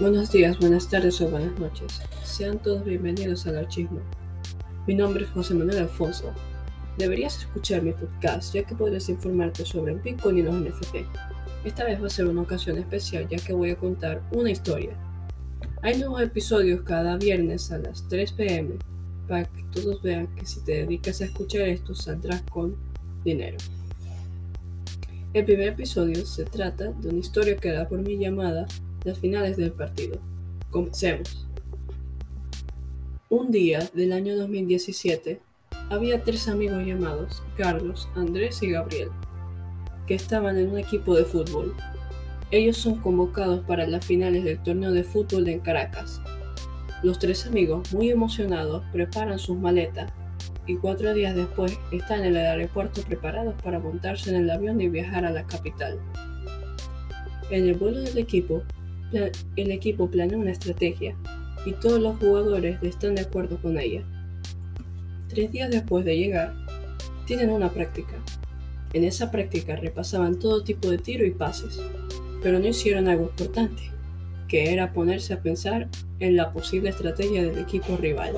Buenos días, buenas tardes o buenas noches. Sean todos bienvenidos al Archismo. Mi nombre es José Manuel Alfonso. Deberías escuchar mi podcast ya que podrás informarte sobre Bitcoin y los NFT. Esta vez va a ser una ocasión especial ya que voy a contar una historia. Hay nuevos episodios cada viernes a las 3 pm para que todos vean que si te dedicas a escuchar esto saldrás con dinero. El primer episodio se trata de una historia que da por mi llamada las finales del partido. Comencemos. Un día del año 2017 había tres amigos llamados Carlos, Andrés y Gabriel, que estaban en un equipo de fútbol. Ellos son convocados para las finales del torneo de fútbol en Caracas. Los tres amigos, muy emocionados, preparan sus maletas y cuatro días después están en el aeropuerto preparados para montarse en el avión y viajar a la capital. En el vuelo del equipo, el equipo planea una estrategia y todos los jugadores están de acuerdo con ella. Tres días después de llegar, tienen una práctica. En esa práctica repasaban todo tipo de tiro y pases, pero no hicieron algo importante, que era ponerse a pensar en la posible estrategia del equipo rival.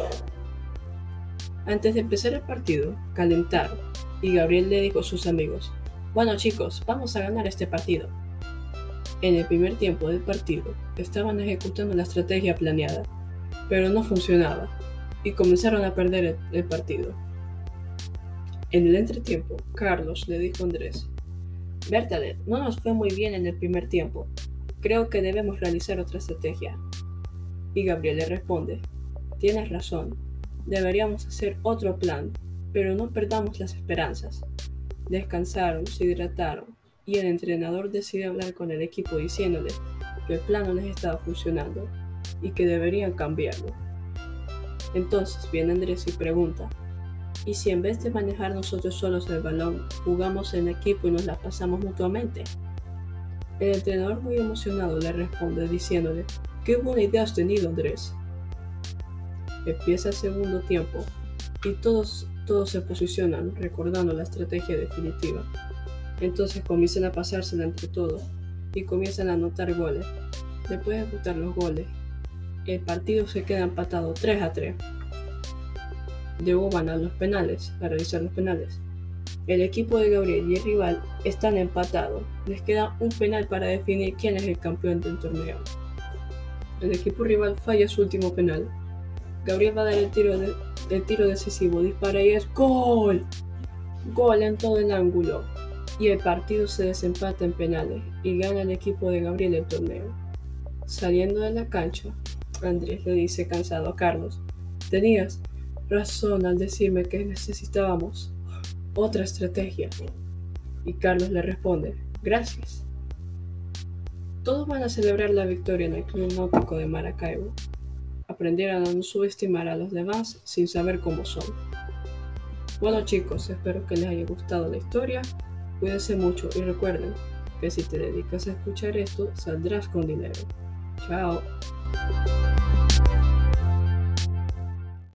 Antes de empezar el partido, calentaron y Gabriel le dijo a sus amigos, bueno chicos, vamos a ganar este partido. En el primer tiempo del partido, estaban ejecutando la estrategia planeada, pero no funcionaba y comenzaron a perder el, partido. En el entretiempo, Carlos le dijo a Andrés, Bertalet, no nos fue muy bien en el primer tiempo. Creo que debemos realizar otra estrategia. Y Gabriel le responde, tienes razón, Deberíamos hacer otro plan, pero no perdamos las esperanzas. Descansaron, se hidrataron y el entrenador decide hablar con el equipo diciéndole que el plan no les estaba funcionando y que deberían cambiarlo. Entonces viene Andrés y pregunta, ¿y si en vez de manejar nosotros solos el balón, jugamos en equipo y nos la pasamos mutuamente? El entrenador muy emocionado le responde diciéndole, qué buena idea has tenido Andrés. Empieza el segundo tiempo y todos, todos se posicionan recordando la estrategia definitiva. Entonces comienzan a pasársela entre todos y comienzan a anotar goles. Después de ejecutar los goles, el partido se queda empatado 3 a 3. Luego van a los penales, a realizar los penales. El equipo de Gabriel y el rival están empatados. Les queda un penal para definir quién es el campeón del torneo. El equipo rival falla su último penal Gabriel va a dar el tiro, tiro decisivo, dispara y es gol. Gol en todo el ángulo. Y el partido se desempata en penales y gana el equipo de Gabriel el torneo. Saliendo de la cancha, Andrés le dice cansado a Carlos, tenías razón al decirme que necesitábamos otra estrategia. Y Carlos le responde, gracias. Todos van a celebrar la victoria en el Club Náutico de Maracaibo aprendieran a no subestimar a los demás sin saber cómo son. Bueno chicos, espero que les haya gustado la historia, cuídense mucho y recuerden que si te dedicas a escuchar esto, saldrás con dinero. Chao.